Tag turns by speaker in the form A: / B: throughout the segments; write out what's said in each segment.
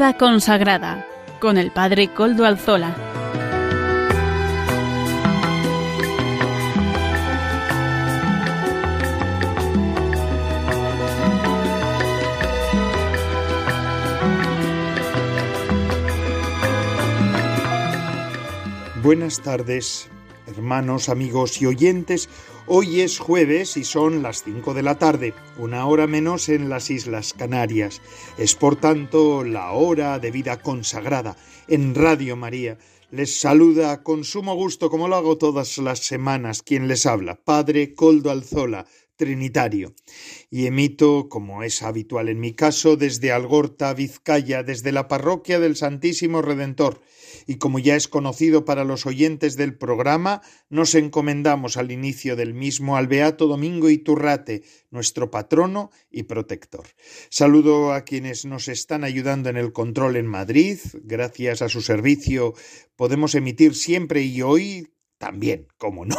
A: Consagrada con el Padre Coldo Alzola.
B: Buenas tardes, hermanos, amigos y oyentes. Hoy es jueves y son las 5 de la tarde, una hora menos en las Islas Canarias. Es por tanto la hora de vida consagrada en Radio María. Les saluda con sumo gusto, como lo hago todas las semanas, quien les habla, Padre Coldo Alzola, Trinitario. Y emito, como es habitual en mi caso, desde Algorta, Vizcaya, desde la parroquia del Santísimo Redentor y como ya es conocido para los oyentes del programa, nos encomendamos al inicio del mismo al Beato Domingo Iturrate, nuestro patrono y protector. Saludo a quienes nos están ayudando en el control en Madrid. Gracias a su servicio podemos emitir siempre y hoy también, como no.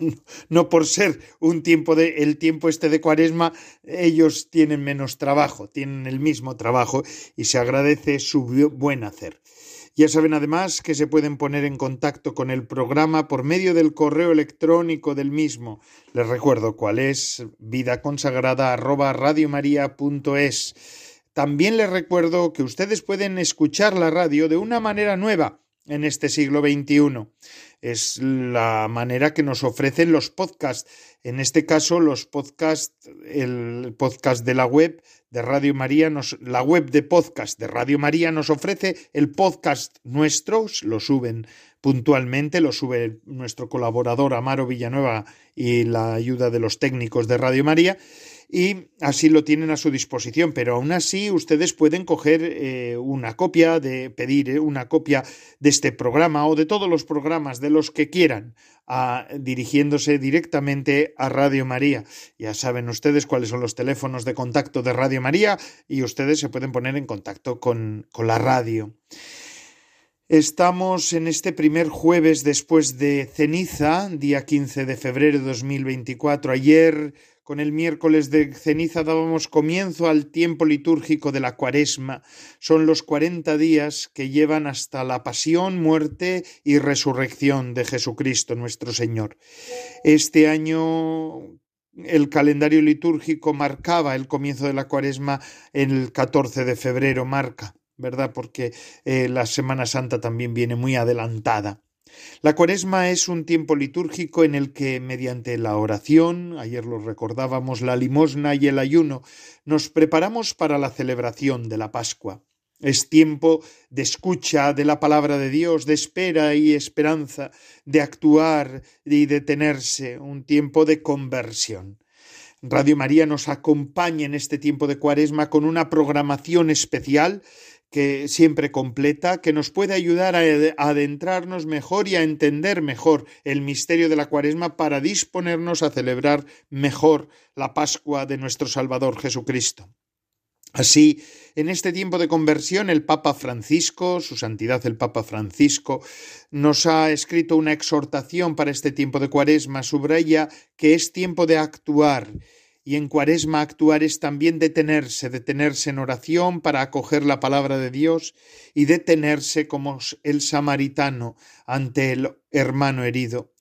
B: no por ser un tiempo de el tiempo este de Cuaresma, ellos tienen menos trabajo, tienen el mismo trabajo y se agradece su buen hacer. Ya saben además que se pueden poner en contacto con el programa por medio del correo electrónico del mismo. Les recuerdo cuál es vidaconsagrada@radiomaria.es. También les recuerdo que ustedes pueden escuchar la radio de una manera nueva en este siglo XXI. Es la manera que nos ofrecen los podcasts. En este caso, los podcasts, el podcast de la web de Radio María, nos, la web de podcast de Radio María nos ofrece el podcast nuestro, lo suben puntualmente, lo sube nuestro colaborador Amaro Villanueva y la ayuda de los técnicos de Radio María y así lo tienen a su disposición. Pero aún así ustedes pueden coger eh, una copia, de pedir eh, una copia de este programa o de todos los programas de los que quieran, dirigiéndose directamente a Radio María. Ya saben ustedes cuáles son los teléfonos de contacto de Radio María y ustedes se pueden poner en contacto con, con la radio. Estamos en este primer jueves después de ceniza, día 15 de febrero de 2024. Ayer con el miércoles de ceniza dábamos comienzo al tiempo litúrgico de la cuaresma. Son los cuarenta días que llevan hasta la pasión, muerte y resurrección de Jesucristo nuestro Señor. Este año el calendario litúrgico marcaba el comienzo de la cuaresma el 14 de febrero, marca, ¿verdad? Porque eh, la Semana Santa también viene muy adelantada. La cuaresma es un tiempo litúrgico en el que, mediante la oración, ayer lo recordábamos, la limosna y el ayuno, nos preparamos para la celebración de la Pascua. Es tiempo de escucha de la palabra de Dios, de espera y esperanza, de actuar y detenerse, un tiempo de conversión. Radio María nos acompaña en este tiempo de cuaresma con una programación especial que siempre completa, que nos puede ayudar a adentrarnos mejor y a entender mejor el misterio de la cuaresma para disponernos a celebrar mejor la Pascua de nuestro Salvador Jesucristo. Así, en este tiempo de conversión, el Papa Francisco, su santidad el Papa Francisco, nos ha escrito una exhortación para este tiempo de cuaresma, subraya que es tiempo de actuar y en cuaresma actuar es también detenerse, detenerse en oración para acoger la palabra de Dios y detenerse como el samaritano ante el hermano herido.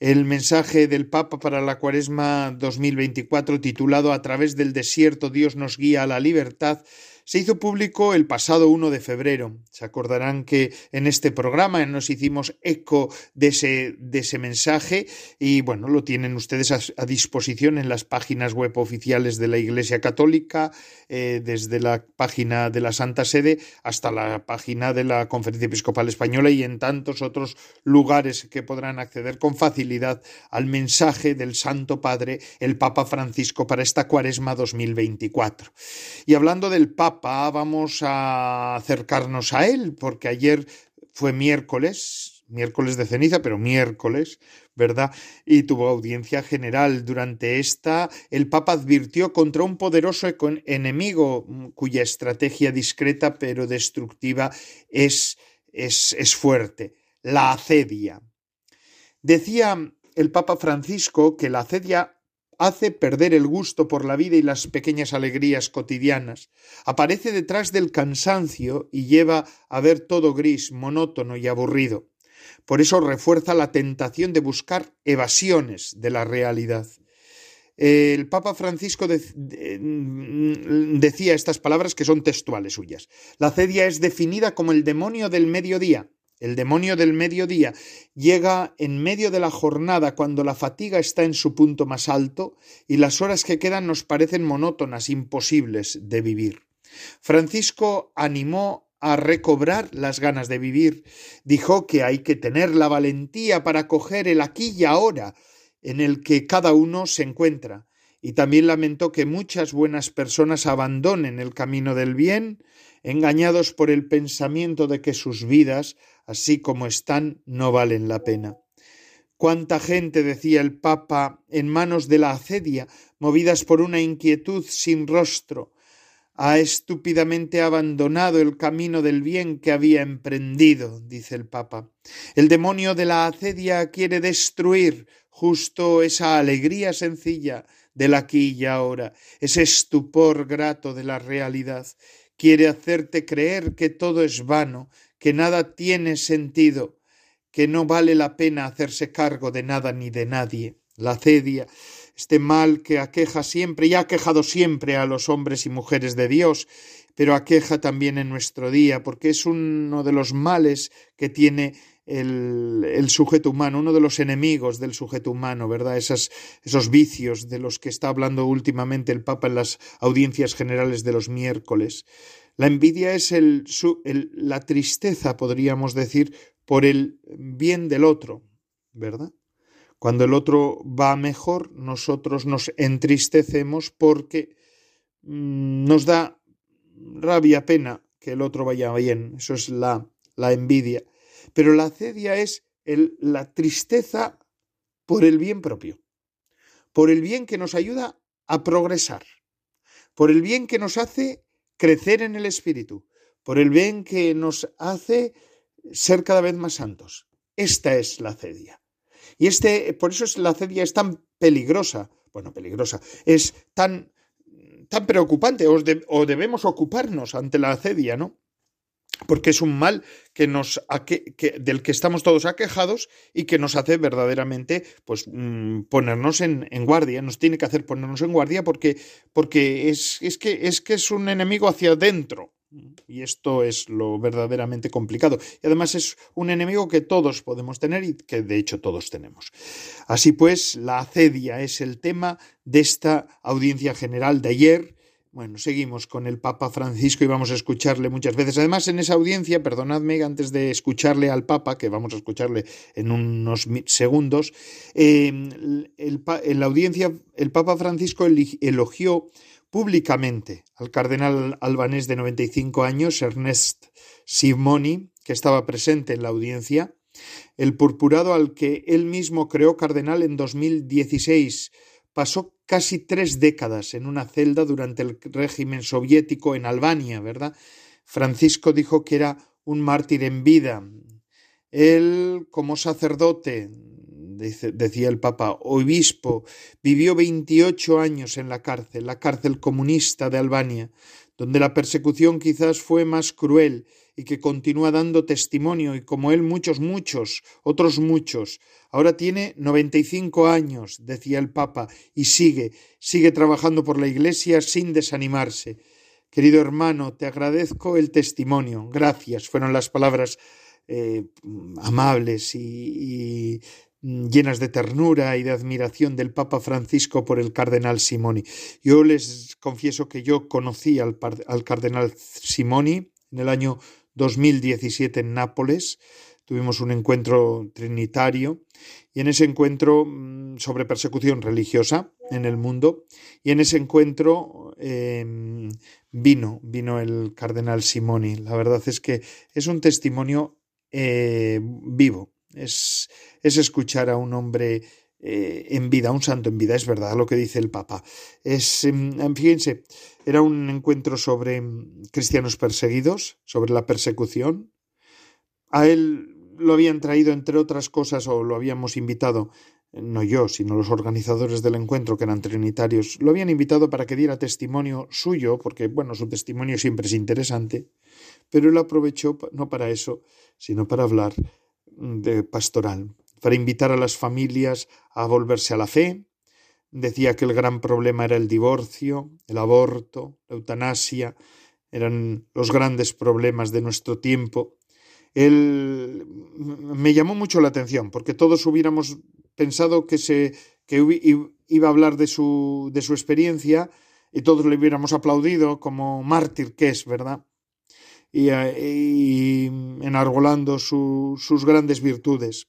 B: El mensaje del Papa para la cuaresma 2024 titulado A través del desierto Dios nos guía a la libertad se hizo público el pasado 1 de febrero. Se acordarán que en este programa nos hicimos eco de ese, de ese mensaje y bueno, lo tienen ustedes a, disposición en las páginas web oficiales de la Iglesia Católica, eh, desde la página de la Santa Sede hasta la página de la Conferencia Episcopal Española y en tantos otros lugares que podrán acceder con facilidad al mensaje del Santo Padre, el Papa Francisco, para esta cuaresma 2024. Y hablando del Papa, vamos a acercarnos a él, porque ayer fue miércoles, miércoles de ceniza, pero miércoles, ¿verdad? Y tuvo audiencia general. Durante esta, el Papa advirtió contra un poderoso enemigo cuya estrategia discreta pero destructiva es, es, es fuerte, la acedia. Decía el Papa Francisco que la acedia hace perder el gusto por la vida y las pequeñas alegrías cotidianas. Aparece detrás del cansancio y lleva a ver todo gris, monótono y aburrido. Por eso refuerza la tentación de buscar evasiones de la realidad. El Papa Francisco mm, decía estas palabras que son textuales suyas. La cedia es definida como el demonio del mediodía, el demonio del mediodía llega en medio de la jornada cuando la fatiga está en su punto más alto y las horas que quedan nos parecen monótonas, imposibles de vivir. Francisco animó a recobrar las ganas de vivir. Dijo que hay que tener la valentía para coger el aquí y ahora en el que cada uno se encuentra. Y también lamentó que muchas buenas personas abandonen el camino del bien, engañados por el pensamiento de que sus vidas así como están, no valen la pena. Cuánta gente, decía el Papa, en manos de la acedia, movidas por una inquietud sin rostro, ha estúpidamente abandonado el camino del bien que había emprendido, dice el Papa. El demonio de la acedia quiere destruir justo esa alegría sencilla del aquí y ahora, ese estupor grato de la realidad. Quiere hacerte creer que todo es vano, que nada tiene sentido, que no vale la pena hacerse cargo de nada ni de nadie. La cedia, este mal que aqueja siempre y ha aquejado siempre a los hombres y mujeres de Dios, pero aqueja también en nuestro día, porque es uno de los males que tiene el, el, sujeto humano, uno de los enemigos del sujeto humano, ¿verdad? Esos vicios de los que está hablando últimamente el Papa en las audiencias generales de los miércoles. La envidia es el, la tristeza, podríamos decir, por el bien del otro, ¿verdad? Cuando el otro va mejor, nosotros nos entristecemos porque mm, nos da rabia, pena que el otro vaya bien. Eso es la, la envidia. Pero la cedia es la tristeza por el bien propio, por el bien que nos ayuda a progresar, por el bien que nos hace crecer en el Espíritu, por el bien que nos hace ser cada vez más santos. Esta es la cedia. Y este, por eso es, la cedia es tan peligrosa, bueno, peligrosa, es tan, tan preocupante, o, o debemos ocuparnos ante la cedia, ¿no? Porque es un mal que nos del que estamos todos aquejados y que nos hace verdaderamente pues mm, ponernos en, guardia, nos tiene que hacer ponernos en guardia porque, porque es, es, que, es que es un enemigo hacia adentro. Y esto es lo verdaderamente complicado. Y además es un enemigo que todos podemos tener y que de hecho todos tenemos. Así pues, la acedia es el tema de esta audiencia general de ayer bueno, seguimos con el Papa Francisco y vamos a escucharle muchas veces. Además, en esa audiencia, perdonadme, antes de escucharle al Papa, que vamos a escucharle en unos segundos, em, en la audiencia el Papa Francisco elogió públicamente al cardenal albanés de 95 años, Ernest Simoni, que estaba presente en la audiencia, el purpurado al que él mismo creó cardenal en 2016 pasó casi tres décadas en una celda durante el régimen soviético en Albania, ¿verdad? Francisco dijo que era un mártir en vida. Él, como sacerdote, decía el Papa, obispo, vivió 28 años en la cárcel, la cárcel comunista de Albania, donde la persecución quizás fue más cruel y que continúa dando testimonio, y como él muchos, muchos, otros muchos. Ahora tiene 95 años, decía el Papa, y sigue, sigue trabajando por la Iglesia sin desanimarse. Querido hermano, te agradezco el testimonio. Gracias. Fueron las palabras eh, amables y, llenas de ternura y de admiración del Papa Francisco por el cardenal Simoni. Yo les confieso que yo conocí al, al cardenal Simoni en el año 2017 en Nápoles. Tuvimos un encuentro trinitario y en ese encuentro mm, sobre persecución religiosa en el mundo y en ese encuentro em, vino, vino el cardenal Simoni. La verdad es que es un testimonio eh, vivo, es, es escuchar a un hombre eh, en vida, un santo en vida, es verdad lo que dice el Papa. Es, em, fíjense, era un encuentro sobre em, cristianos perseguidos, sobre la persecución. A él lo habían traído, entre otras cosas, o lo habíamos invitado no yo, sino los organizadores del encuentro, que eran trinitarios, lo habían invitado para que diera testimonio suyo, porque, bueno, su testimonio siempre es interesante, pero él aprovechó no para eso, sino para hablar de pastoral, para invitar a las familias a volverse a la fe. Decía que el gran problema era el divorcio, el aborto, la eutanasia, eran los grandes problemas de nuestro tiempo. Él me llamó mucho la atención, porque todos hubiéramos pensado que, se, que iba a hablar de su, de su experiencia y todos le hubiéramos aplaudido como mártir que es, ¿verdad? Y, y enarbolando sus grandes virtudes.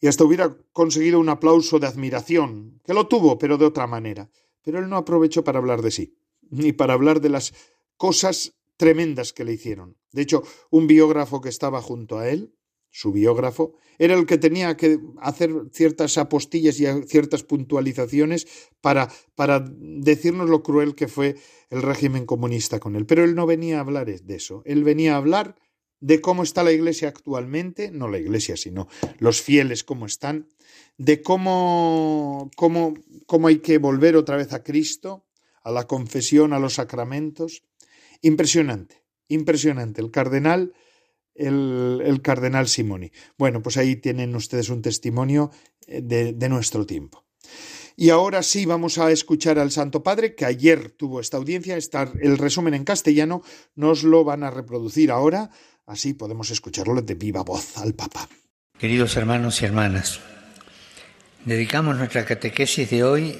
B: Y hasta hubiera conseguido un aplauso de admiración, que lo tuvo, pero de otra manera. Pero él no aprovechó para hablar de sí, ni para hablar de las cosas tremendas que le hicieron. De hecho, un biógrafo que estaba junto a él, su biógrafo, era el que tenía que hacer ciertas apostillas y ciertas puntualizaciones para, para decirnos lo cruel que fue el régimen comunista con él. Pero él no venía a hablar de eso, él venía a hablar de cómo está la iglesia actualmente, no la iglesia, sino los fieles cómo están, de cómo, cómo, cómo hay que volver otra vez a Cristo, a la confesión, a los sacramentos. Impresionante, impresionante. El cardenal el, cardenal Simoni. Bueno, pues ahí tienen ustedes un testimonio eh, de, nuestro tiempo. Y ahora sí vamos a escuchar al Santo Padre, que ayer tuvo esta audiencia, está el resumen en castellano, nos lo van a reproducir ahora, así podemos escucharlo de viva voz al Papa.
C: Queridos hermanos y hermanas, dedicamos nuestra catequesis de hoy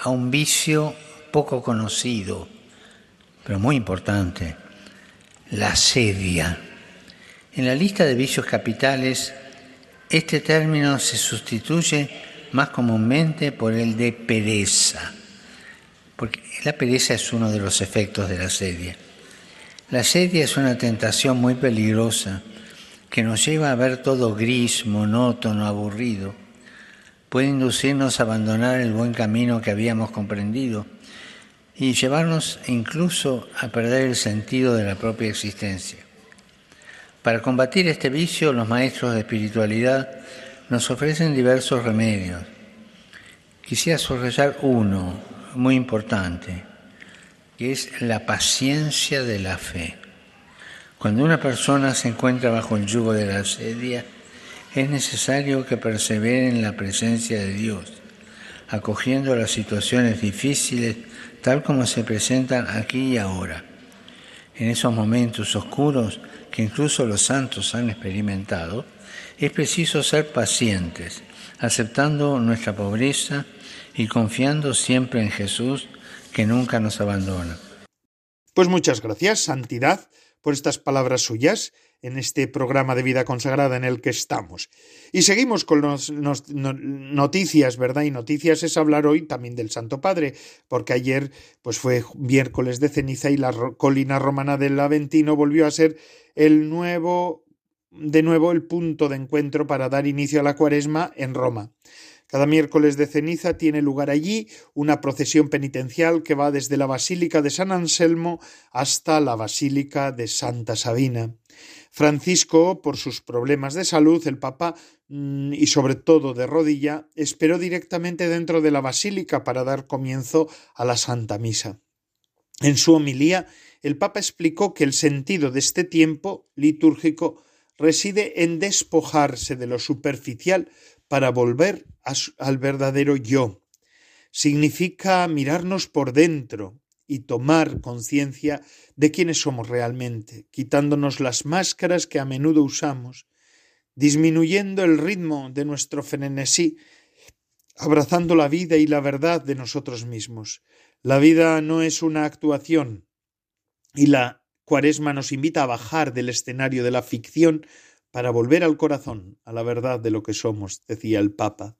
C: a un vicio poco conocido, pero muy importante, la sedia. En la lista de vicios capitales, este término se sustituye más comúnmente por el de pereza, porque la pereza es uno de los efectos de la sedia. La sedia es una tentación muy peligrosa que nos lleva a ver todo gris, monótono, aburrido. Puede inducirnos a abandonar el buen camino que habíamos comprendido y llevarnos incluso a perder el sentido de la propia existencia. Para combatir este vicio, los maestros de espiritualidad nos ofrecen diversos remedios. Quisiera subrayar uno muy importante, que es la paciencia de la fe. Cuando una persona se encuentra bajo el yugo de la asedia, es necesario que persevere en la presencia de Dios, acogiendo las situaciones difíciles tal como se presentan aquí y ahora. En esos momentos oscuros, que incluso los santos han experimentado, es preciso ser pacientes, aceptando nuestra pobreza y confiando siempre en Jesús, que nunca nos abandona.
B: Pues muchas gracias, Santidad, por estas palabras suyas en este programa de vida consagrada en el que estamos. Y seguimos con las noticias, ¿verdad? Y noticias es hablar hoy también del Santo Padre, porque ayer pues fue miércoles de ceniza y la colina romana del Aventino volvió a ser el nuevo de nuevo el punto de encuentro para dar inicio a la cuaresma en Roma. Cada miércoles de ceniza tiene lugar allí una procesión penitencial que va desde la Basílica de San Anselmo hasta la Basílica de Santa Sabina. Francisco, por sus problemas de salud, el Papa, mm, y sobre todo de rodilla, esperó directamente dentro de la basílica para dar comienzo a la Santa Misa. En su homilía, el Papa explicó que el sentido de este tiempo litúrgico reside en despojarse de lo superficial para volver al verdadero yo. Significa mirarnos por dentro, y tomar conciencia de quiénes somos realmente, quitándonos las máscaras que a menudo usamos, disminuyendo el ritmo de nuestro frenesí, abrazando la vida y la verdad de nosotros mismos. La vida no es una actuación y la cuaresma nos invita a bajar del escenario de la ficción para volver al corazón, a la verdad de lo que somos, decía el Papa.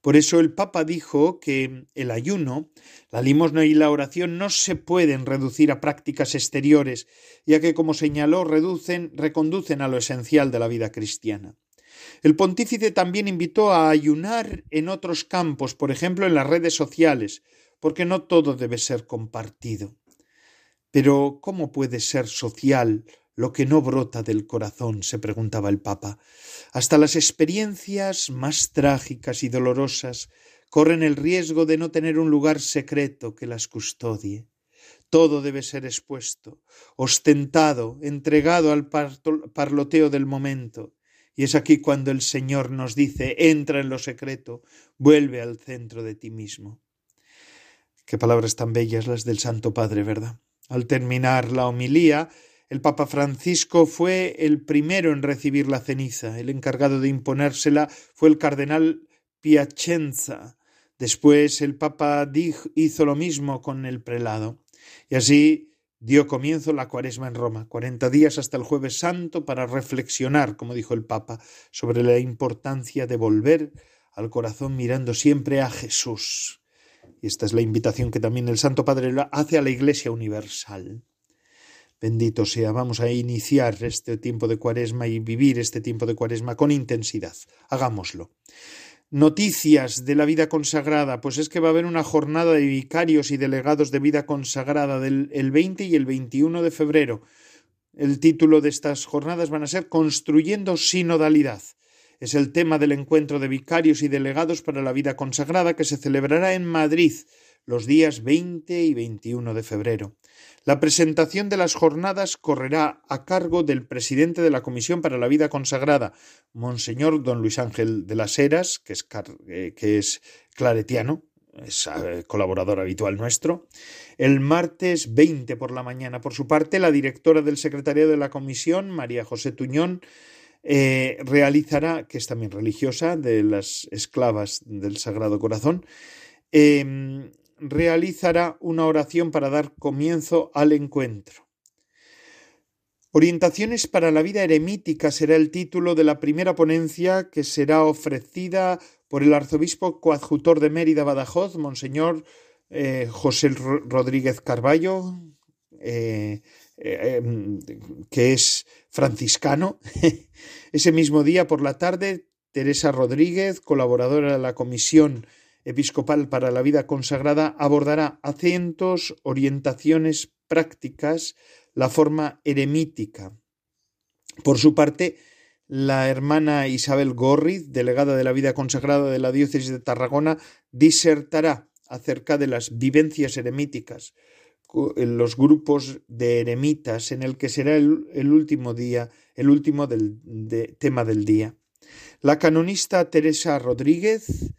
B: Por eso el Papa dijo que el ayuno, la limosna y la oración no se pueden reducir a prácticas exteriores, ya que, como señaló, reducen, reconducen a lo esencial de la vida cristiana. El pontífice también invitó a ayunar en otros campos, por ejemplo en las redes sociales, porque no todo debe ser compartido. Pero ¿cómo puede ser social lo que no brota del corazón? se preguntaba el Papa. Hasta las experiencias más trágicas y dolorosas corren el riesgo de no tener un lugar secreto que las custodie. Todo debe ser expuesto, ostentado, entregado al parloteo del momento. Y es aquí cuando el Señor nos dice, entra en lo secreto, vuelve al centro de ti mismo. Qué palabras tan bellas las del Santo Padre, ¿verdad? Al terminar la homilía, el Papa Francisco fue el primero en recibir la ceniza. El encargado de imponérsela fue el cardenal Piacenza. Después el Papa hizo lo mismo con el prelado. Y así dio comienzo la cuaresma en Roma, cuarenta días hasta el jueves santo para reflexionar, como dijo el Papa, sobre la importancia de volver al corazón mirando siempre a Jesús. Y esta es la invitación que también el Santo Padre hace a la Iglesia Universal. Bendito sea, vamos a iniciar este tiempo de cuaresma y vivir este tiempo de cuaresma con intensidad. Hagámoslo. Noticias de la vida consagrada, pues es que va a haber una jornada de vicarios y delegados de vida consagrada del el 20 y el 21 de febrero. El título de estas jornadas van a ser Construyendo sinodalidad. Es el tema del encuentro de vicarios y delegados para la vida consagrada que se celebrará en Madrid los días 20 y 21 de febrero. La presentación de las jornadas correrá a cargo del presidente de la Comisión para la Vida Consagrada, Monseñor don Luis Ángel de las Heras, que es, eh, es claretiano, es eh, colaborador habitual nuestro. El martes 20 por la mañana, por su parte, la directora del secretariado de la Comisión, María José Tuñón, eh, realizará, que es también religiosa, de las esclavas del Sagrado Corazón, em, realizará una oración para dar comienzo al encuentro. Orientaciones para la vida eremítica será el título de la primera ponencia que será ofrecida por el arzobispo coadjutor de Mérida Badajoz, Monseñor eh, José Rodríguez Carballo, eh, em, que es franciscano. Ese mismo día por la tarde, Teresa Rodríguez, colaboradora de la Comisión Episcopal para la Vida Consagrada, abordará acentos, orientaciones prácticas, la forma eremítica. Por su parte, la hermana Isabel Gorriz, delegada de la vida consagrada de la diócesis de Tarragona, disertará acerca de las vivencias eremíticas, los grupos de eremitas, en el que será el, último día, el último del, tema del día. La canonista Teresa Rodríguez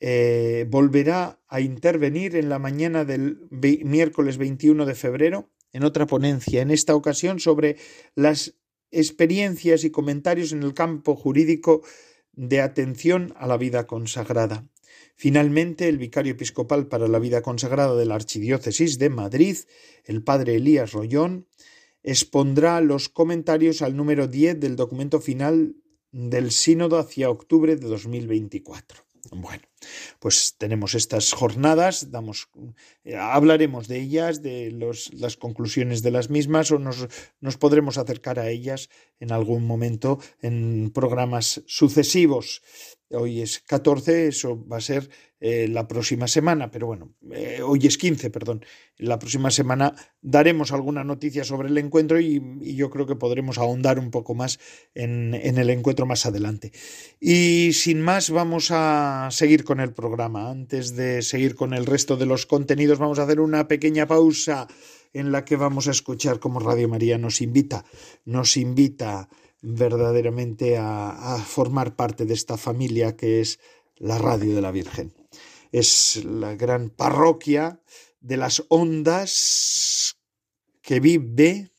B: eh, volverá a intervenir en la mañana del miércoles 21 de febrero en otra ponencia, en esta ocasión sobre las experiencias y comentarios en el campo jurídico de atención a la vida consagrada. Finalmente, el vicario episcopal para la vida consagrada de la Archidiócesis de Madrid, el padre Elías Rollón, expondrá los comentarios al número 10 del documento final del Sínodo hacia octubre de 2024. Bueno, pues tenemos estas jornadas, damos, eh, hablaremos de ellas, de los, las conclusiones de las mismas o nos, nos podremos acercar a ellas en algún momento en programas sucesivos. Hoy es 14, eso va a ser eh, la próxima semana, pero bueno, eh, hoy es 15, perdón. La próxima semana daremos alguna noticia sobre el encuentro y, yo creo que podremos ahondar un poco más en, en, el encuentro más adelante. Y sin más, vamos a seguir con el programa. Antes de seguir con el resto de los contenidos, vamos a hacer una pequeña pausa en la que vamos a escuchar cómo Radio María nos invita, nos invita verdaderamente a, formar parte de esta familia que es la radio de la Virgen es la gran parroquia de las ondas que vive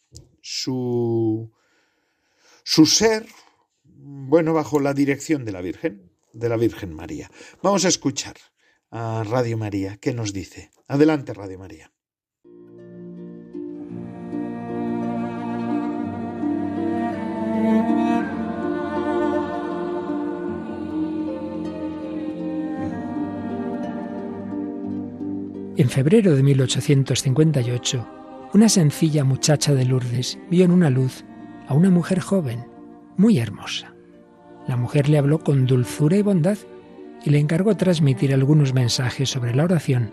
B: su, su ser, bueno, bajo la dirección de la Virgen, de la Virgen María. Vamos a escuchar a Radio María, ¿qué nos dice? Adelante, Radio María.
D: En febrero de 1858, una sencilla muchacha de Lourdes vio en una luz a una mujer joven, muy hermosa. La mujer le habló con dulzura y bondad y le encargó transmitir algunos mensajes sobre la oración,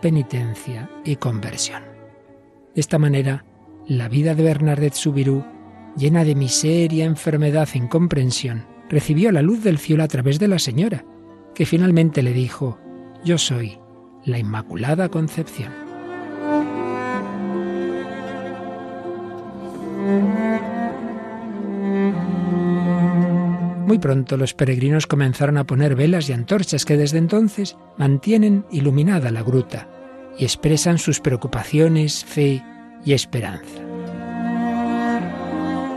D: penitencia y conversión. De esta manera, la vida de Bernadette Soubirous llena de miseria, enfermedad e incomprensión, recibió la luz del cielo a través de la Señora, que finalmente le dijo, Yo soy la Inmaculada Concepción. Muy pronto los peregrinos comenzaron a poner velas y antorchas que desde entonces mantienen iluminada la gruta y expresan sus preocupaciones, fe y esperanza.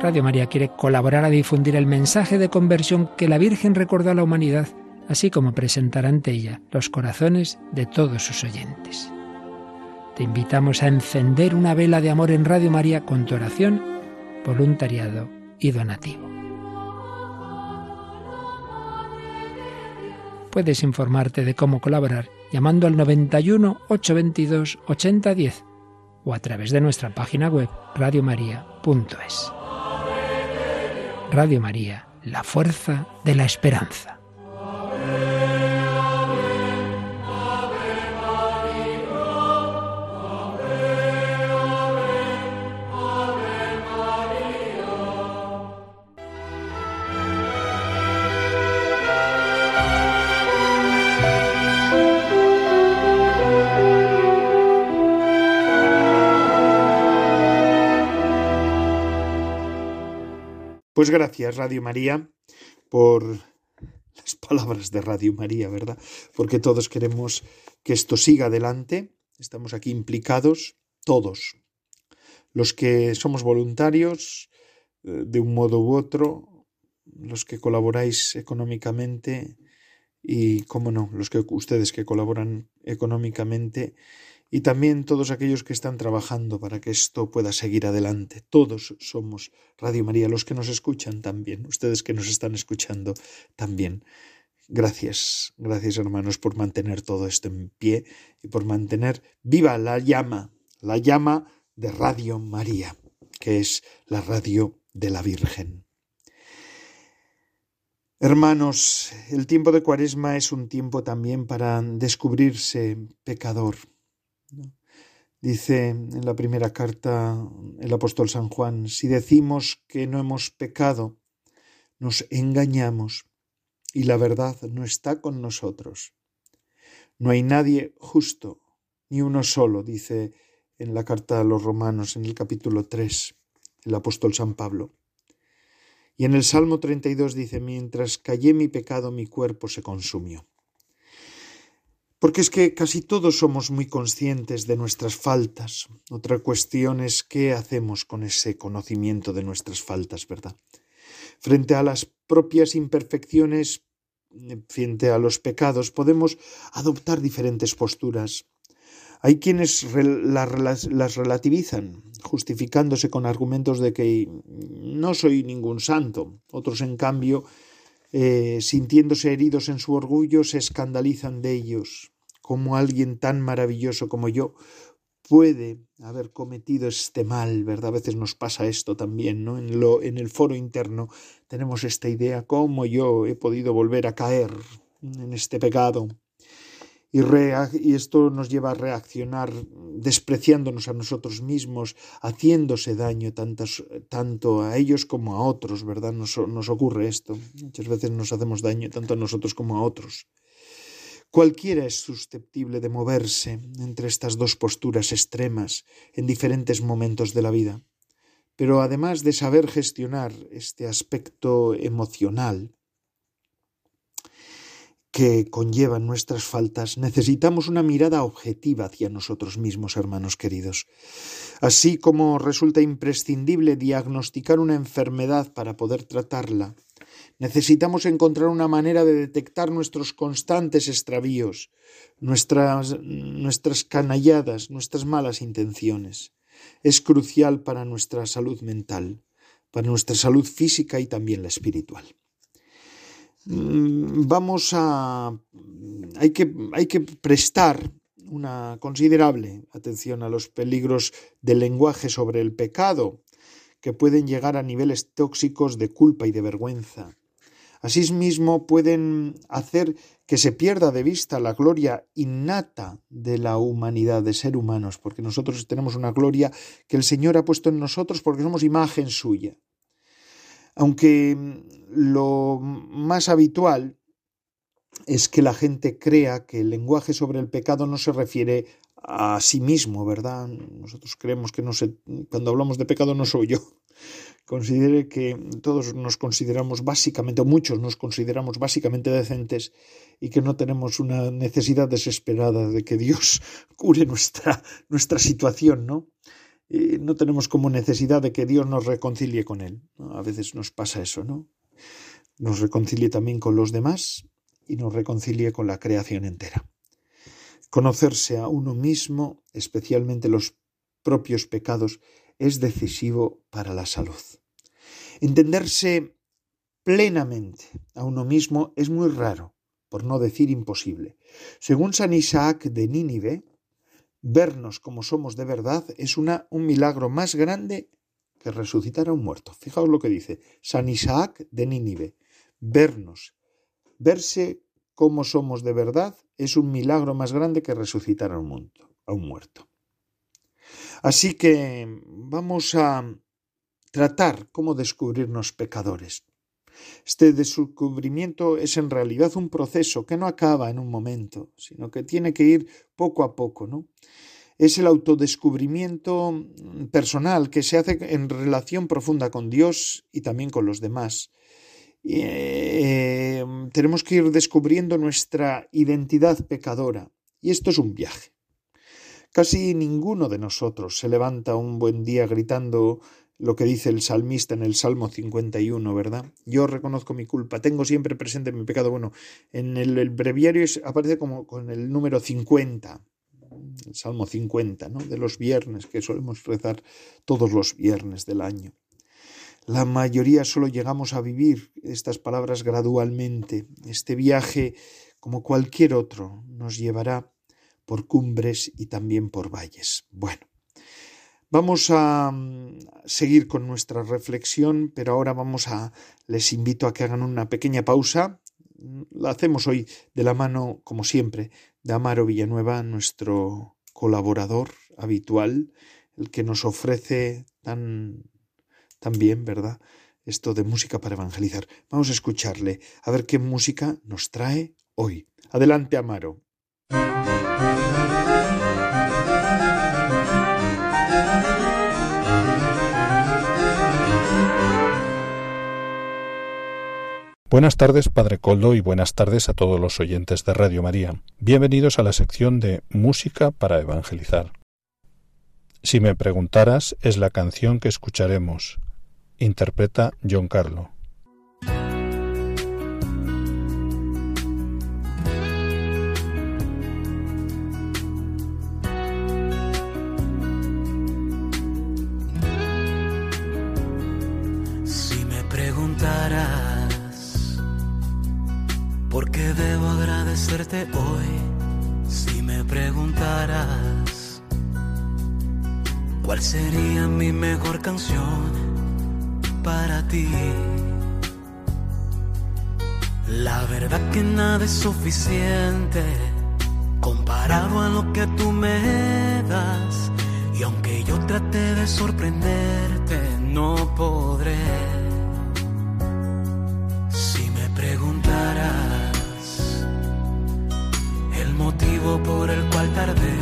D: Radio María quiere colaborar a difundir el mensaje de conversión que la Virgen recordó a la humanidad, así como presentar ante ella los corazones de todos sus oyentes. Te invitamos a encender una vela de amor en Radio María con tu oración, voluntariado y donativo. Puedes informarte de cómo colaborar llamando al 91 822 8010 o a través de nuestra página web radiomaria.es. Radio María, la fuerza de la esperanza.
B: Pues gracias, Radio María, por las palabras de Radio María, ¿verdad? Porque todos queremos que esto siga adelante. Estamos aquí implicados, todos. Los que somos voluntarios, eh, de un modo u otro, los que colaboráis económicamente y, cómo no, los que ustedes que colaboran económicamente y también todos aquellos que están trabajando para que esto pueda seguir adelante. Todos somos Radio María, los que nos escuchan también, ustedes que nos están escuchando también. Gracias, gracias hermanos por mantener todo esto en pie y por mantener viva la llama, la llama de Radio María, que es la radio de la Virgen. Hermanos, el tiempo de Cuaresma es un tiempo también para descubrirse pecador Dice en la primera carta el apóstol San Juan, si decimos que no hemos pecado, nos engañamos y la verdad no está con nosotros. No hay nadie justo, ni uno solo, dice en la carta a los romanos en el capítulo 3, el apóstol San Pablo. Y en el Salmo 32 dice, mientras callé mi pecado, mi cuerpo se consumió. Porque es que casi todos somos muy conscientes de nuestras faltas. Otra cuestión es qué hacemos con ese conocimiento de nuestras faltas, ¿verdad? Frente a las propias imperfecciones, frente a los pecados, podemos adoptar diferentes posturas. Hay quienes las relativizan, justificándose con argumentos de que no soy ningún santo. Otros, en cambio, eh, sintiéndose heridos en su orgullo, se escandalizan de ellos. Como alguien tan maravilloso como yo puede haber cometido este mal, ¿verdad? A veces nos pasa esto también, ¿no? En, lo, en el foro interno tenemos esta idea, ¿cómo yo he podido volver a caer en este pecado? Y, esto nos lleva a reaccionar despreciándonos a nosotros mismos, haciéndose daño tanto a ellos como a otros, ¿verdad? Nos, nos ocurre esto. Muchas veces nos hacemos daño tanto a nosotros como a otros. Cualquiera es susceptible de moverse entre estas dos posturas extremas en diferentes momentos de la vida. Pero además de saber gestionar este aspecto emocional, que conllevan nuestras faltas, necesitamos una mirada objetiva hacia nosotros mismos, hermanos queridos. Así como resulta imprescindible diagnosticar una enfermedad para poder tratarla, necesitamos encontrar una manera de detectar nuestros constantes extravíos, nuestras, nuestras canalladas, nuestras malas intenciones. Es crucial para nuestra salud mental, para nuestra salud física y también la espiritual. Mm, vamos a... Hay que, hay que prestar una considerable atención a los peligros del lenguaje sobre el pecado, que pueden llegar a niveles tóxicos de culpa y de vergüenza. Asimismo, pueden hacer que se pierda de vista la gloria innata de la humanidad, de ser humanos, porque nosotros tenemos una gloria que el Señor ha puesto en nosotros porque somos imagen suya. Aunque lo más habitual es que la gente crea que el lenguaje sobre el pecado no se refiere a sí mismo, ¿verdad? Nosotros creemos que no se, cuando hablamos de pecado no soy yo. Considere que todos nos consideramos básicamente, o muchos nos consideramos básicamente decentes y que no tenemos una necesidad desesperada de que Dios cure nuestra, nuestra situación, ¿no? No tenemos como necesidad de que Dios nos reconcilie con Él. A veces nos pasa eso, ¿no? Nos reconcilie también con los demás y nos reconcilie con la creación entera. Conocerse a uno mismo, especialmente los propios pecados, es decisivo para la salud. Entenderse plenamente a uno mismo es muy raro, por no decir imposible. Según San Isaac de Nínive, vernos como somos de verdad es una, un milagro más grande que resucitar a un muerto. Fijaos lo que dice San Isaac de Nínive. Vernos, verse como somos de verdad es un milagro más grande que resucitar a un, a un muerto. Así que vamos a tratar cómo descubrirnos pecadores. Este descubrimiento es en realidad un proceso que no acaba en un momento, sino que tiene que ir poco a poco, ¿no? Es el autodescubrimiento personal que se hace en relación profunda con Dios y también con los demás. Eh, tenemos que ir descubriendo nuestra identidad pecadora y esto es un viaje. Casi ninguno de nosotros se levanta un buen día gritando lo que dice el salmista en el Salmo 51, ¿verdad? Yo reconozco mi culpa, tengo siempre presente mi pecado. Bueno, en el, breviario aparece como con el número 50, el Salmo 50, ¿no? De los viernes, que solemos rezar todos los viernes del año. La mayoría solo llegamos a vivir estas palabras gradualmente. Este viaje, como cualquier otro, nos llevará por cumbres y también por valles. Bueno, Vamos a mm, seguir con nuestra reflexión, pero ahora vamos a les invito a que hagan una pequeña pausa. La hacemos hoy de la mano, como siempre, de Amaro Villanueva, nuestro colaborador habitual, el que nos ofrece tan, tan bien, ¿verdad? Esto de música para evangelizar. Vamos a escucharle, a ver qué música nos trae hoy. Adelante, Amaro.
E: Buenas tardes, Padre Coldo, y buenas tardes a todos los oyentes de Radio María. Bienvenidos a la sección de Música para Evangelizar. Si me preguntaras, es la canción que escucharemos. Interpreta John Carlo.
F: Hoy si me preguntaras cuál sería mi mejor canción para ti. La verdad que nada es suficiente comparado a lo que tú me das. Y aunque yo trate de sorprenderte, no podré. Motivo por el cual tardé,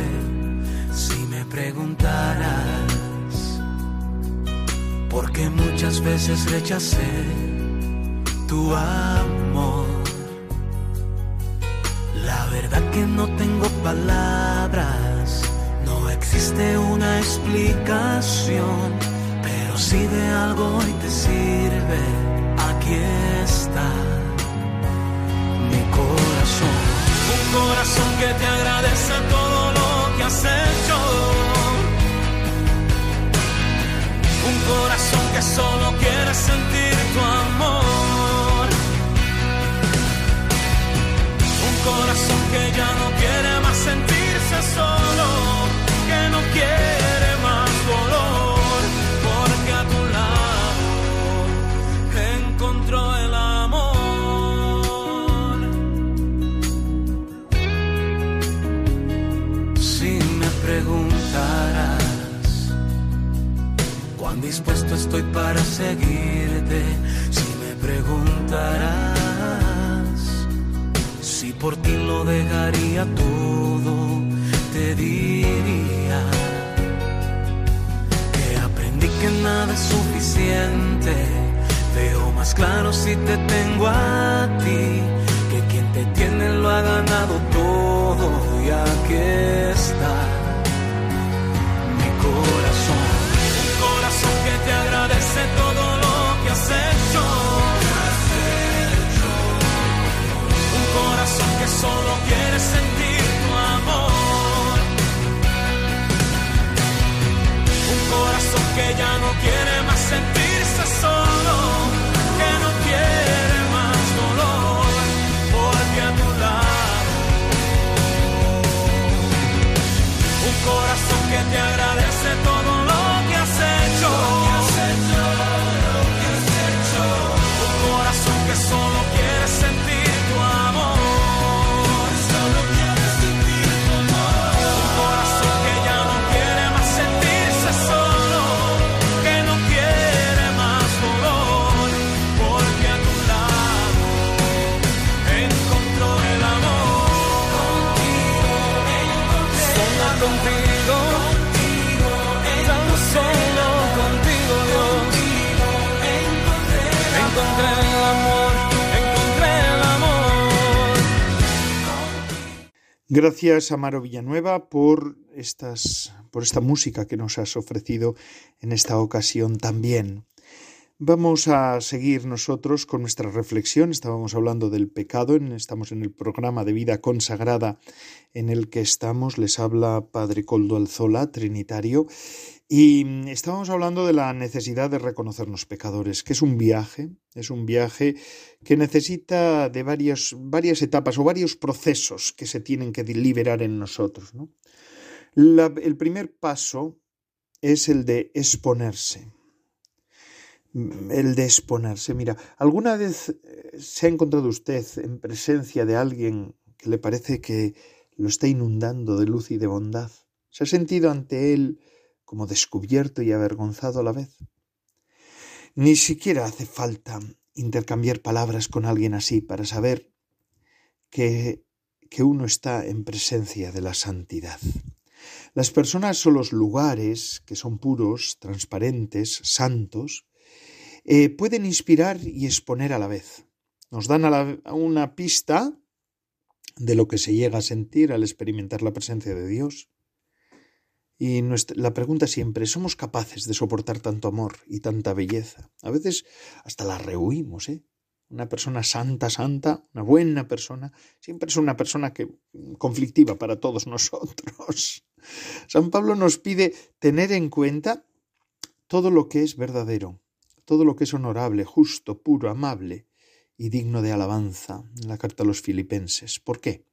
F: si me preguntaras, porque muchas veces rechacé tu amor. La verdad que no tengo palabras, no existe una explicación, pero si de algo hoy te sirve, aquí está corazón que te agradece todo lo que has hecho. Un corazón que solo quiere sentir tu amor. Un corazón que ya no quiere más sentirse solo, que no quiere dispuesto estoy para seguirte. preguntarás si por ti lo dejaría todo, te diría que aprendí que nada es suficiente. Veo más claro si te tengo a ti, que quien te tiene lo ha ganado todo y aquí solo quiere sentir tu amor. Un corazón que ya no quiere más sentirse solo, que no quiere más dolor, porque a tu lado. Un corazón que te agradece todo
B: Gracias, Amaro Villanueva, por estas, por esta música que nos has ofrecido en esta ocasión también. Vamos a seguir nosotros con nuestra reflexión. Estábamos hablando del pecado, estamos en el programa de vida consagrada en el que estamos. Les habla Padre Coldo Alzola, Trinitario, y mm, estábamos hablando de la necesidad de reconocernos pecadores, que es un viaje, es un viaje que necesita de varias, varias etapas o varios procesos que se tienen que liberar en nosotros. ¿no? El primer paso es el de exponerse. El de exponerse. Mira, ¿alguna vez eh, se ha encontrado usted en presencia de alguien que le parece que lo está inundando de luz y de bondad? ¿Se ha sentido ante él como descubierto y avergonzado a la vez? Ni siquiera hace falta intercambiar palabras con alguien así para saber que, que uno está en presencia de la santidad. Las personas o los lugares que son puros, transparentes, santos, eh, pueden inspirar y exponer a la vez. Nos dan una pista de lo que se llega a sentir al experimentar la presencia de Dios. Y la pregunta siempre, ¿somos capaces de soportar tanto amor y tanta belleza? A veces hasta la rehuimos, ¿eh? Una persona santa, santa, una buena persona, siempre es una persona que conflictiva para todos nosotros. San Pablo nos pide tener en cuenta todo lo que es verdadero, todo lo que es honorable, justo, puro, amable y digno de alabanza en la carta a los filipenses. ¿Por qué?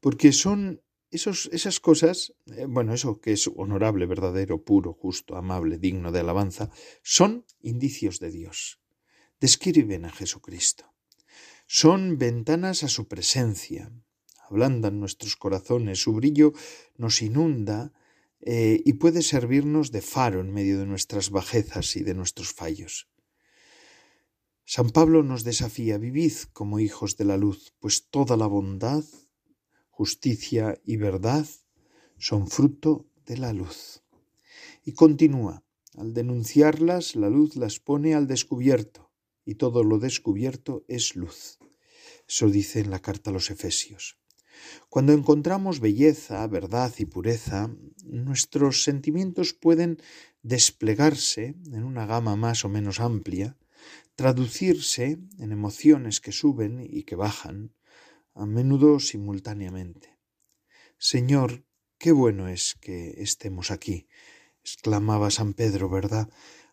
B: Porque son esos, esas cosas, eh, bueno, eso que es honorable, verdadero, puro, justo, amable, digno de alabanza, son indicios de Dios. Describen a Jesucristo. Son ventanas a su presencia. Ablandan nuestros corazones, su brillo nos inunda eh, y puede servirnos de faro en medio de nuestras bajezas y de nuestros fallos. San Pablo nos desafía, vivid como hijos de la luz, pues toda la bondad, justicia y verdad son fruto de la luz. Y continúa, al denunciarlas, la luz las pone al descubierto, y todo lo descubierto es luz. Eso dice en la carta a los Efesios. Cuando encontramos belleza, verdad y pureza, nuestros sentimientos pueden desplegarse en una gama más o menos amplia, traducirse en emociones que suben y que bajan, a menudo simultáneamente. Señor, qué bueno es que estemos aquí, exclamaba San Pedro, ¿verdad?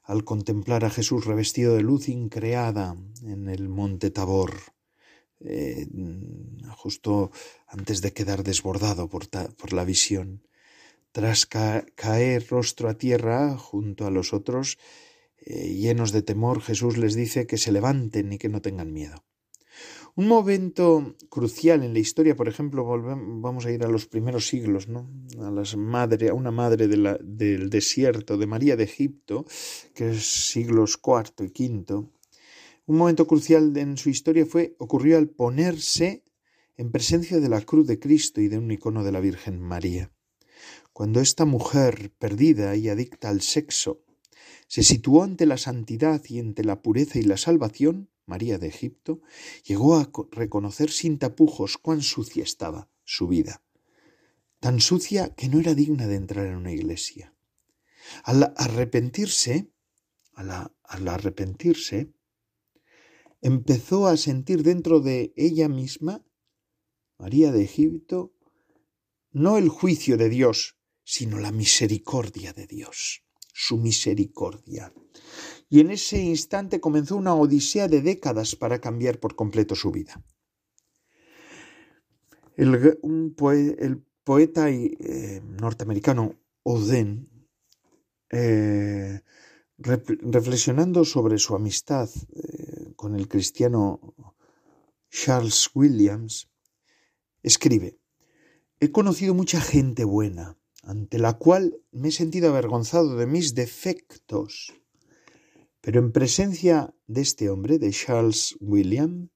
B: al contemplar a Jesús revestido de luz increada en el monte Tabor, eh, justo antes de quedar desbordado por, por la visión. Tras ca- caer rostro a tierra junto a los otros, eh, llenos de temor, Jesús les dice que se levanten y que no tengan miedo. Un momento crucial en la historia, por ejemplo, volvemos, vamos a ir a los primeros siglos, ¿no? A las madre, a una madre del desierto, de María de Egipto, que es siglos cuarto y quinto. Un momento crucial en su historia fue ocurrió al ponerse en presencia de la cruz de Cristo y de un icono de la Virgen María. Cuando esta mujer perdida y adicta al sexo se situó ante la santidad y ante la pureza y la salvación, María de Egipto, llegó a reconocer sin tapujos cuán sucia estaba su vida, tan sucia que no era digna de entrar en una iglesia. Al arrepentirse, al, arrepentirse, empezó a sentir dentro de ella misma, María de Egipto, no el juicio de Dios, sino la misericordia de Dios, su misericordia. Y en ese instante comenzó una odisea de décadas para cambiar por completo su vida. El, poeta eh, norteamericano Oden eh, reflexionando sobre su amistad eh, con el cristiano Charles Williams, escribe, He conocido mucha gente buena, ante la cual me he sentido avergonzado de mis defectos, pero en presencia de este hombre, de Charles Williams,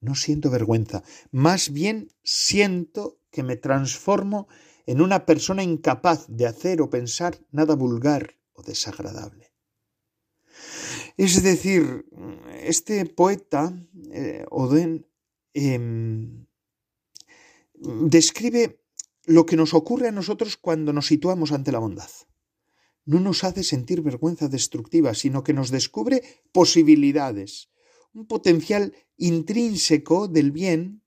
B: no siento vergüenza, más bien siento que me transformo en una persona incapaz de hacer o pensar nada vulgar o desagradable. Es decir, este poeta, eh, Oden, em, describe lo que nos ocurre a nosotros cuando nos situamos ante la bondad. No nos hace sentir vergüenza destructiva, sino que nos descubre posibilidades, un potencial intrínseco del bien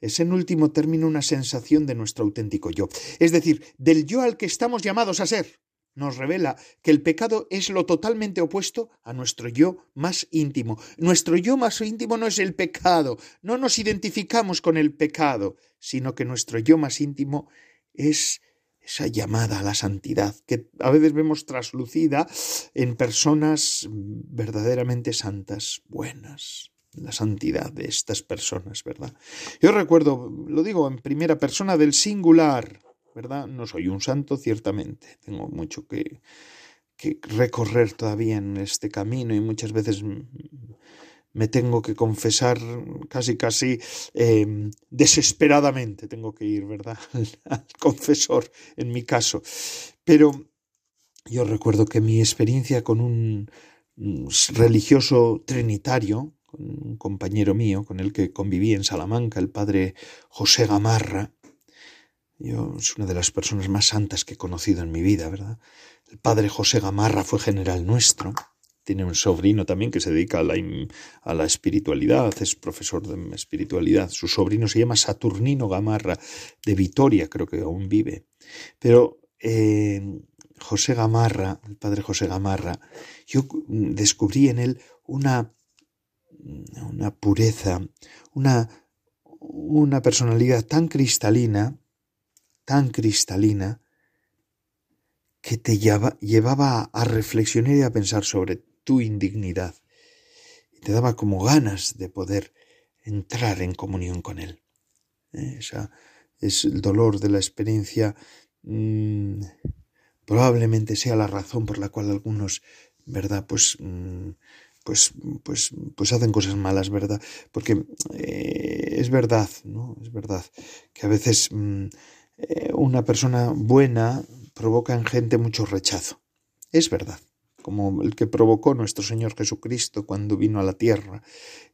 B: es en último término una sensación de nuestro auténtico yo, es decir, del yo al que estamos llamados a ser. Nos revela que el pecado es lo totalmente opuesto a nuestro yo más íntimo. Nuestro yo más íntimo no es el pecado, no nos identificamos con el pecado, sino que nuestro yo más íntimo es esa llamada a la santidad que a veces vemos traslucida en personas verdaderamente santas, buenas, la santidad de estas personas, ¿verdad? Yo recuerdo, lo digo en primera persona del singular, ¿verdad? No soy un santo, ciertamente, tengo mucho que, recorrer todavía en este camino y muchas veces me tengo que confesar casi, casi em, desesperadamente, tengo que ir, ¿verdad? Al confesor, en mi caso. Pero yo recuerdo que mi experiencia con un religioso trinitario, un compañero mío con el que conviví en Salamanca, el padre José Gamarra. Yo es una de las personas más santas que he conocido en mi vida, ¿verdad? El padre José Gamarra fue general nuestro. Tiene un sobrino también que se dedica a la, a la espiritualidad, es profesor de espiritualidad. Su sobrino se llama Saturnino Gamarra, de Vitoria, creo que aún vive. Pero eh, José Gamarra, el padre José Gamarra, yo descubrí en él una una pureza, una, una personalidad tan cristalina, tan cristalina, que te llevaba a reflexionar y a pensar sobre tu indignidad. Y te daba como ganas de poder entrar en comunión con Él. Eh, esa es el dolor de la experiencia. Mm, probablemente sea la razón por la cual algunos, ¿verdad? Pues mm, pues, pues, pues hacen cosas malas, ¿verdad? Porque eh, es verdad, ¿no? Es verdad que a veces mm, eh, una persona buena provoca en gente mucho rechazo. Es verdad, como el que provocó nuestro Señor Jesucristo cuando vino a la tierra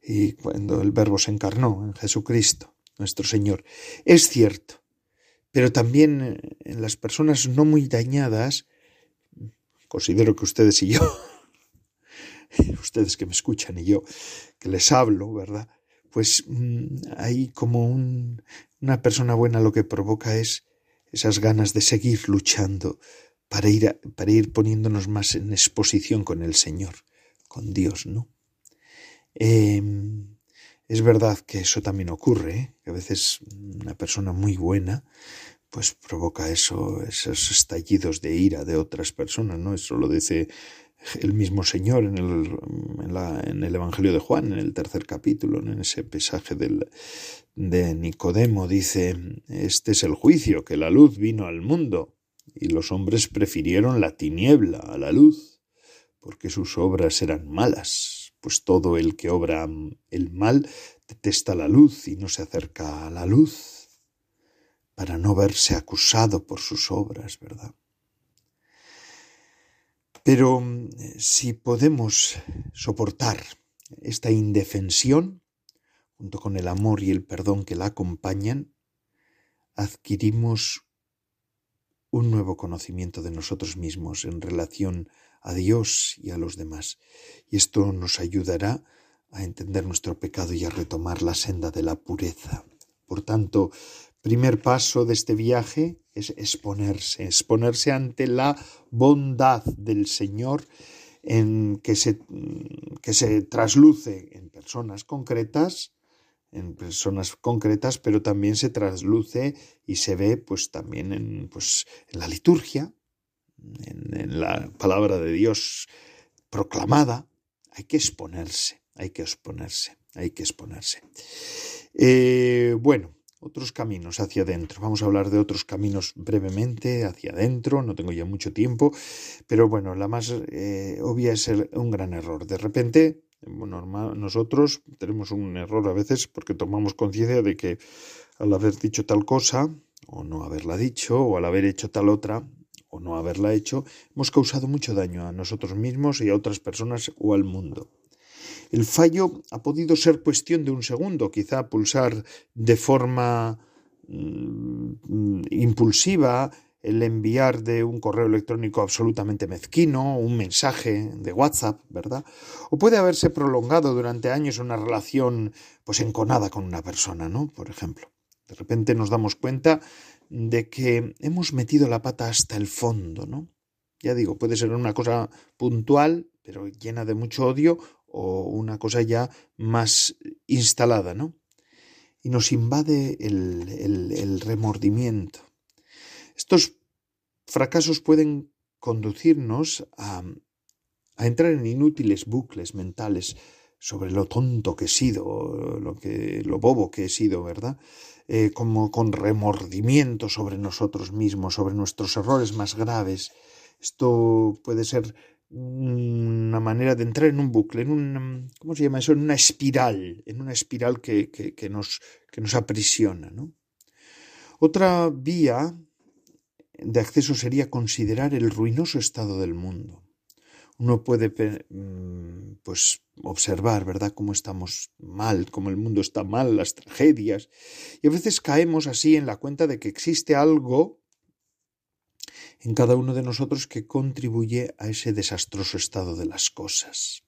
B: y cuando el Verbo se encarnó en Jesucristo, nuestro Señor. Es cierto, pero también eh, en las personas no muy dañadas, considero que ustedes y yo ustedes que me escuchan y yo que les hablo, ¿verdad? Pues mm, hay como una persona buena lo que provoca es esas ganas de seguir luchando para ir, para ir poniéndonos más en exposición con el Señor, con Dios, ¿no? Em, es verdad que eso también ocurre, ¿eh? que a veces una persona muy buena pues provoca eso, esos estallidos de ira de otras personas, ¿no? Eso lo dice el mismo Señor en el, en, el Evangelio de Juan, en el tercer capítulo, en ese pesaje del, de Nicodemo, dice, este es el juicio, que la luz vino al mundo, y los hombres prefirieron la tiniebla a la luz, porque sus obras eran malas, pues todo el que obra el mal detesta la luz y no se acerca a la luz para no verse acusado por sus obras, ¿verdad? Pero si podemos soportar esta indefensión, junto con el amor y el perdón que la acompañan, adquirimos un nuevo conocimiento de nosotros mismos en relación a Dios y a los demás. Y esto nos ayudará a entender nuestro pecado y a retomar la senda de la pureza. Por tanto, primer paso de este viaje es exponerse, exponerse ante la bondad del Señor en que se, que se trasluce en personas concretas en personas concretas, pero también se trasluce y se ve pues también en, pues, en la liturgia, en, la palabra de Dios proclamada. Hay que exponerse, hay que exponerse, hay que exponerse. Eh, bueno, otros caminos hacia adentro. Vamos a hablar de otros caminos brevemente hacia adentro, no tengo ya mucho tiempo, pero bueno, la más eh, obvia es un gran error. De repente normal, nosotros tenemos un error a veces porque tomamos conciencia de que al haber dicho tal cosa, o no haberla dicho, o al haber hecho tal otra, o no haberla hecho, hemos causado mucho daño a nosotros mismos y a otras personas o al mundo. El fallo ha podido ser cuestión de un segundo, quizá pulsar de forma mm, impulsiva el enviar de un correo electrónico absolutamente mezquino, un mensaje de WhatsApp, ¿verdad? O puede haberse prolongado durante años una relación pues enconada con una persona, ¿no? Por ejemplo. De repente nos damos cuenta de que hemos metido la pata hasta el fondo, ¿no? Ya digo, puede ser una cosa puntual, pero llena de mucho odio, o una cosa ya más instalada, ¿no? Y nos invade el, remordimiento estos fracasos pueden conducirnos a, entrar en inútiles bucles mentales sobre lo tonto que he sido, lo, que, lo bobo que he sido, ¿verdad? Eh, como con remordimiento sobre nosotros mismos, sobre nuestros errores más graves. Esto puede ser una manera de entrar en un bucle, en un, ¿cómo se llama eso? En una espiral, en una espiral que, que, nos, que nos aprisiona, ¿no? Otra vía de acceso sería considerar el ruinoso estado del mundo. Uno puede mm, pues observar, ¿verdad?, cómo estamos mal, cómo el mundo está mal, las tragedias, y a veces caemos así en la cuenta de que existe algo en cada uno de nosotros que contribuye a ese desastroso estado de las cosas.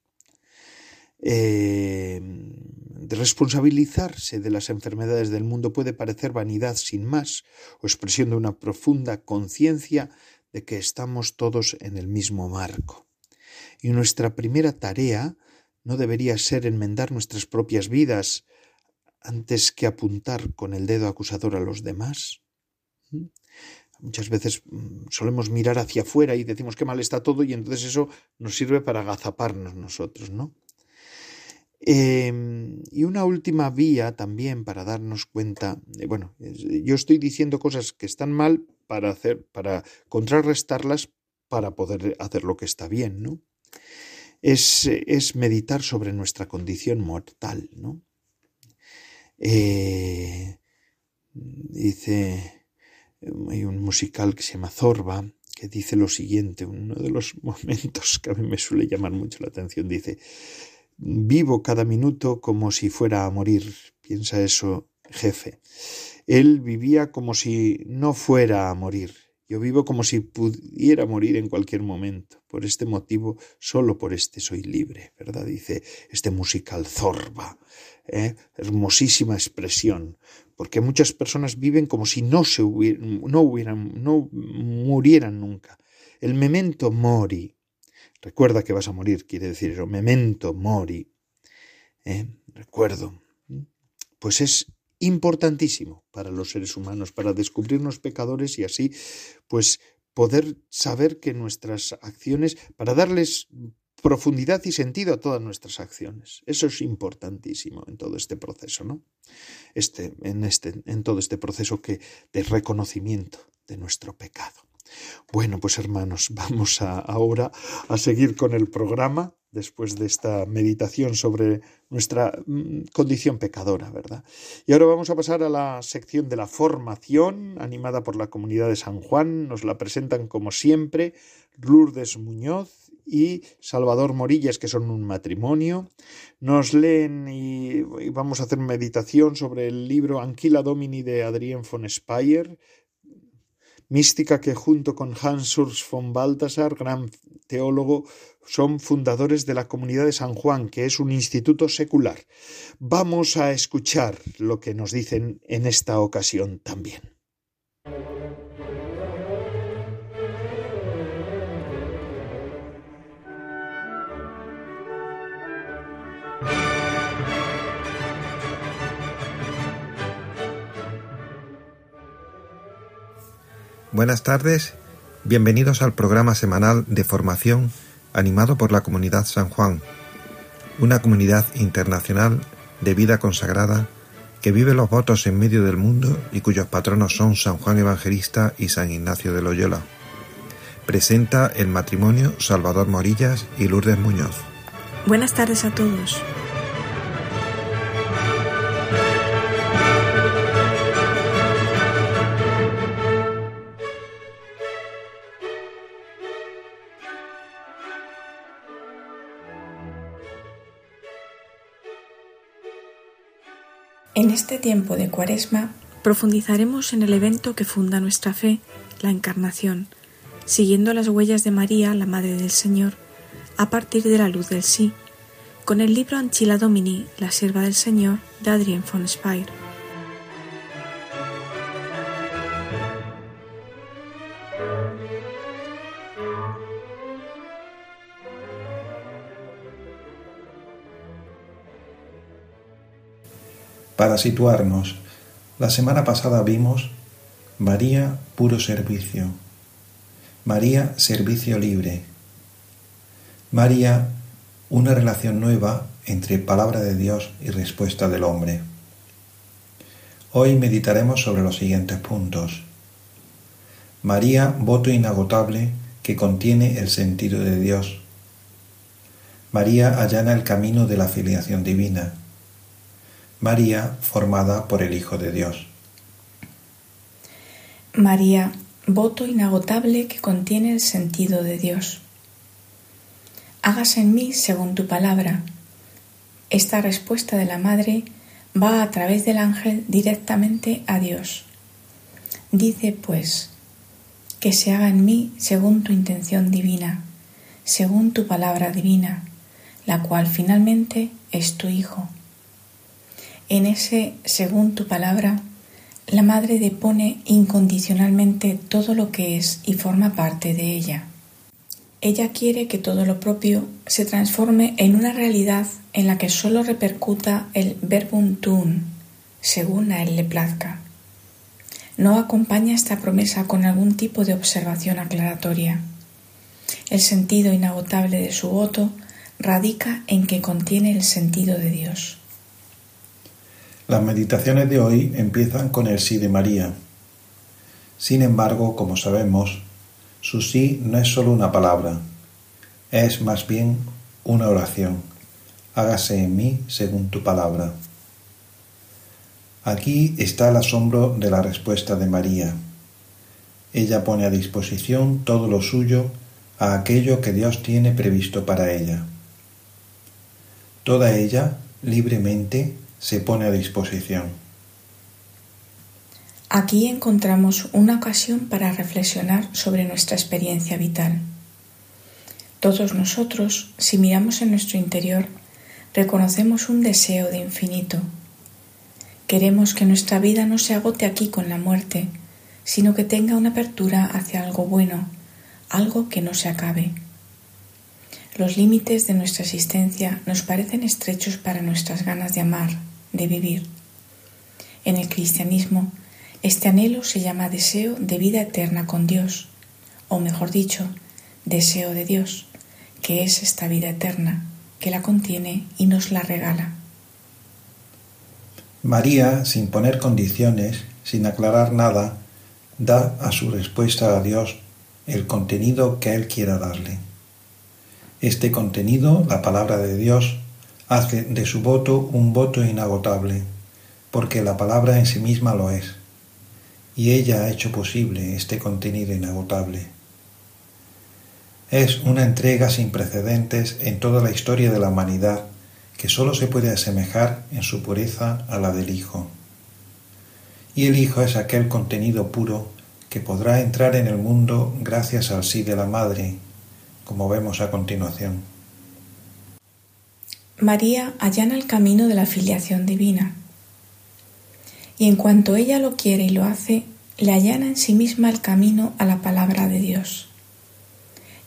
B: Eh, responsabilizarse de las enfermedades del mundo puede parecer vanidad sin más o expresión de una profunda conciencia de que estamos todos en el mismo marco. Y nuestra primera tarea no debería ser enmendar nuestras propias vidas antes que apuntar con el dedo acusador a los demás. Muchas veces mm, solemos mirar hacia afuera y decimos que mal está todo y entonces eso nos sirve para agazaparnos nosotros, ¿no? Em, y una última vía también para darnos cuenta, bueno, yo estoy diciendo cosas que están mal para hacer, para contrarrestarlas, para poder hacer lo que está bien, ¿no? Es, es meditar sobre nuestra condición mortal, ¿no? Eh, dice, hay un musical que se llama Zorba, que dice lo siguiente, uno de los momentos que a mí me suele llamar mucho la atención, dice, Vivo cada minuto como si fuera a morir, piensa eso, jefe. Él vivía como si no fuera a morir. Yo vivo como si pudiera morir en cualquier momento. Por este motivo, solo por este soy libre, ¿verdad? Dice este musical Zorba. ¿eh? Hermosísima expresión. Porque muchas personas viven como si no se hubieran, no hubieran, no murieran nunca. El memento mori, Recuerda que vas a morir, quiere decir eso, memento mori. ¿eh? Recuerdo. Pues es importantísimo para los seres humanos, para descubrirnos pecadores y así, pues poder saber que nuestras acciones, para darles profundidad y sentido a todas nuestras acciones. Eso es importantísimo en todo este proceso, ¿no? Este, en, este, en todo este proceso que, de reconocimiento de nuestro pecado. Bueno, pues hermanos, vamos a, ahora a seguir con el programa después de esta meditación sobre nuestra mm, condición pecadora, ¿verdad? Y ahora vamos a pasar a la sección de la formación, animada por la comunidad de San Juan. Nos la presentan, como siempre, Lourdes Muñoz y Salvador Morillas, que son un matrimonio. Nos leen y, vamos a hacer meditación sobre el libro Anquila Domini de Adrien von Speyer, mística que junto con Hans Urs von Balthasar, gran teólogo, son fundadores de la Comunidad de San Juan, que es un instituto secular. Vamos a escuchar lo que nos dicen en esta ocasión también.
G: Buenas tardes, bienvenidos al programa semanal de formación animado por la Comunidad San Juan, una comunidad internacional de vida consagrada que vive los votos en medio del mundo y cuyos patronos son San Juan Evangelista y San Ignacio de Loyola. Presenta el matrimonio Salvador Morillas y Lourdes Muñoz.
H: Buenas tardes a todos. En este tiempo de Cuaresma profundizaremos en el evento que funda nuestra fe, la Encarnación, siguiendo las huellas de María, la Madre del Señor, a partir de la luz del sí, con el libro Anchila Domini, la sierva del Señor, de Adrien von Speyer.
G: Para situarnos, la semana pasada vimos María puro servicio, María servicio libre, María una relación nueva entre palabra de Dios y respuesta del hombre. Hoy meditaremos sobre los siguientes puntos. María, voto inagotable que contiene el sentido de Dios. María allana el camino de la filiación divina. María formada por el Hijo de Dios.
H: María, voto inagotable que contiene el sentido de Dios. Hágase en mí según tu palabra. Esta respuesta de la Madre va a través del ángel directamente a Dios. Dice pues, que se haga en mí según tu intención divina, según tu palabra divina, la cual finalmente es tu Hijo. En ese, según tu palabra, la Madre depone incondicionalmente todo lo que es y forma parte de ella. Ella quiere que todo lo propio se transforme en una realidad en la que sólo repercuta el verbum tuum, según a él le plazca. No acompaña esta promesa con algún tipo de observación aclaratoria. El sentido inagotable de su voto radica en que contiene el sentido de Dios.
G: Las meditaciones de hoy empiezan con el sí de María. Sin embargo, como sabemos, su sí no es solo una palabra, es más bien una oración. Hágase en mí según tu palabra. Aquí está el asombro de la respuesta de María. Ella pone a disposición todo lo suyo a aquello que Dios tiene previsto para ella. Toda ella, libremente, se pone a disposición.
H: Aquí encontramos una ocasión para reflexionar sobre nuestra experiencia vital. Todos nosotros, si miramos en nuestro interior, reconocemos un deseo de infinito. Queremos que nuestra vida no se agote aquí con la muerte, sino que tenga una apertura hacia algo bueno, algo que no se acabe. Los límites de nuestra existencia nos parecen estrechos para nuestras ganas de amar, de vivir. En el cristianismo, este anhelo se llama deseo de vida eterna con Dios, o mejor dicho, deseo de Dios, que es esta vida eterna, que la contiene y nos la regala.
G: María, sin poner condiciones, sin aclarar nada, da a su respuesta a Dios el contenido que Él quiera darle. Este contenido, la palabra de Dios, hace de su voto un voto inagotable, porque la palabra en sí misma lo es, y ella ha hecho posible este contenido inagotable. Es una entrega sin precedentes en toda la historia de la humanidad que sólo se puede asemejar en su pureza a la del Hijo. Y el Hijo es aquel contenido puro que podrá entrar en el mundo gracias al sí de la Madre, como vemos a continuación.
H: María allana el camino de la filiación divina. Y en cuanto ella lo quiere y lo hace, le allana en sí misma el camino a la palabra de Dios.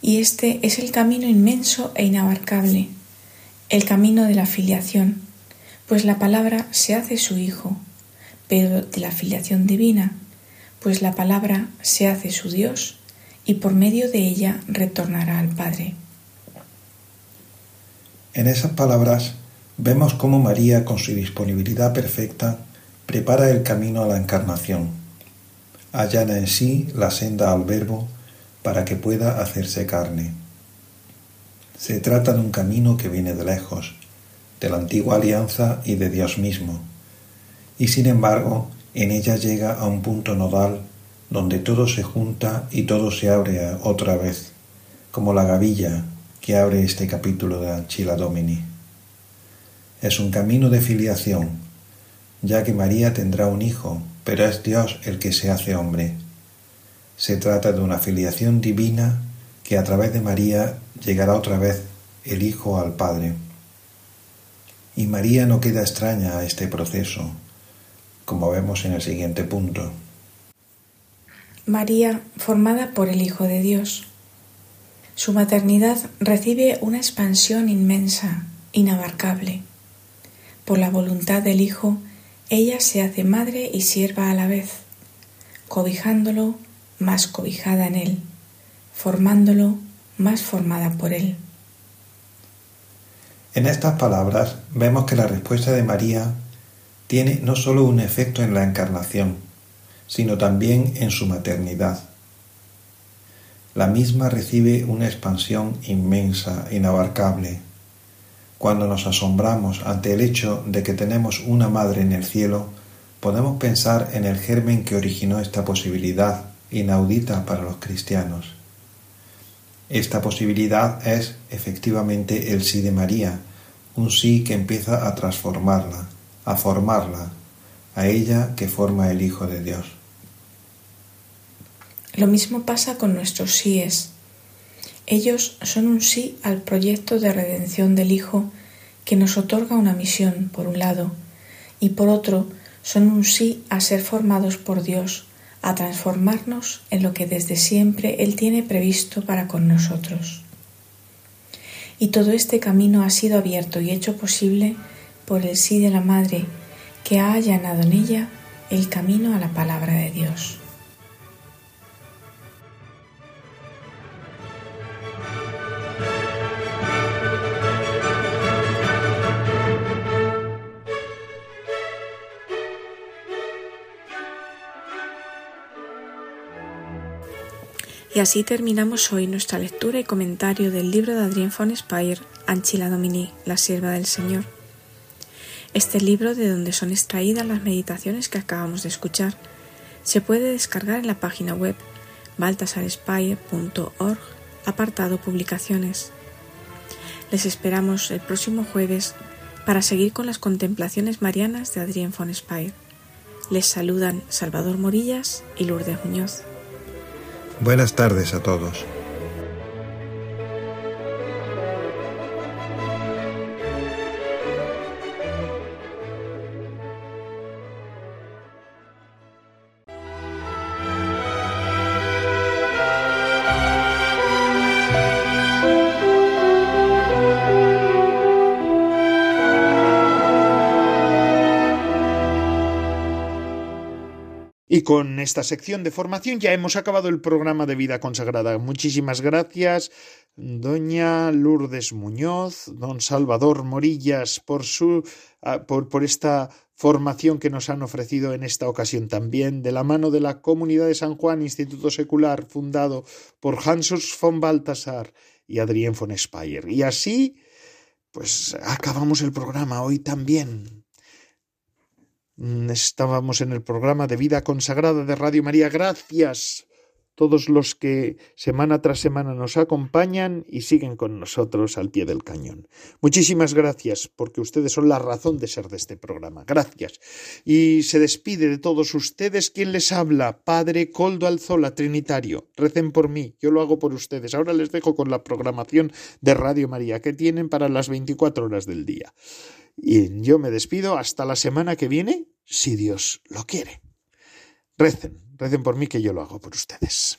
H: Y este es el camino inmenso e inabarcable, el camino de la filiación, pues la palabra se hace su Hijo, pero de la filiación divina, pues la palabra se hace su Dios y por medio de ella retornará al Padre.
G: En esas palabras vemos cómo María, con su disponibilidad perfecta, prepara el camino a la encarnación, allana en sí la senda al Verbo para que pueda hacerse carne. Se trata de un camino que viene de lejos, de la antigua alianza y de Dios mismo, y sin embargo en ella llega a un punto nodal donde todo se junta y todo se abre otra vez, como la gavilla que abre este capítulo de Anchila Domini. Es un camino de filiación, ya que María tendrá un hijo, pero es Dios el que se hace hombre. Se trata de una filiación divina que a través de María llegará otra vez el Hijo al Padre. Y María no queda extraña a este proceso, como vemos en el siguiente punto.
H: María, formada por el Hijo de Dios. Su maternidad recibe una expansión inmensa, inabarcable. Por la voluntad del Hijo, ella se hace madre y sierva a la vez, cobijándolo más cobijada en él formándolo más formada por Él.
G: En estas palabras vemos que la respuesta de María tiene no sólo un efecto en la encarnación, sino también en su maternidad. La misma recibe una expansión inmensa, inabarcable. Cuando nos asombramos ante el hecho de que tenemos una madre en el cielo, podemos pensar en el germen que originó esta posibilidad inaudita para los cristianos. Esta posibilidad es efectivamente el sí de María, un sí que empieza a transformarla, a formarla, a ella que forma el Hijo de Dios.
H: Lo mismo pasa con nuestros síes. Ellos son un sí al proyecto de redención del Hijo que nos otorga una misión, por un lado, y por otro, son un sí a ser formados por Dios a transformarnos en lo que desde siempre Él tiene previsto para con nosotros. Y todo este camino ha sido abierto y hecho posible por el sí de la Madre, que ha allanado en ella el camino a la palabra de Dios. Y así terminamos hoy nuestra lectura y comentario del libro de Adrien von Speyer, Anchila Domini, la sierva del Señor. Este libro, de donde son extraídas las meditaciones que acabamos de escuchar, se puede descargar en la página web baltasarespeyer.org, apartado Publicaciones. Les esperamos el próximo jueves para seguir con las contemplaciones marianas de Adrien von Speyer. Les saludan Salvador Morillas y Lourdes Muñoz.
G: Buenas tardes a todos.
B: Con esta sección de formación ya hemos acabado el programa de vida consagrada. Muchísimas gracias, doña Lourdes Muñoz, don Salvador Morillas, por su ah, por, esta formación que nos han ofrecido en esta ocasión también, de la mano de la Comunidad de San Juan, Instituto Secular, fundado por Hansus von Balthasar y Adrien von Speyer. Y así, pues acabamos el programa hoy también. Mm, estábamos en el programa de vida consagrada de Radio María. Gracias todos los que semana tras semana nos acompañan y siguen con nosotros al pie del cañón. Muchísimas gracias porque ustedes son la razón de ser de este programa. Gracias. Y se despide de todos ustedes quien les habla, Padre Coldo Alzola Trinitario. Recen por mí, yo lo hago por ustedes. Ahora les dejo con la programación de Radio María que tienen para las 24 horas del día. Y yo me despido hasta la semana que viene, si Dios lo quiere. Recen, recen por mí que yo lo hago por ustedes.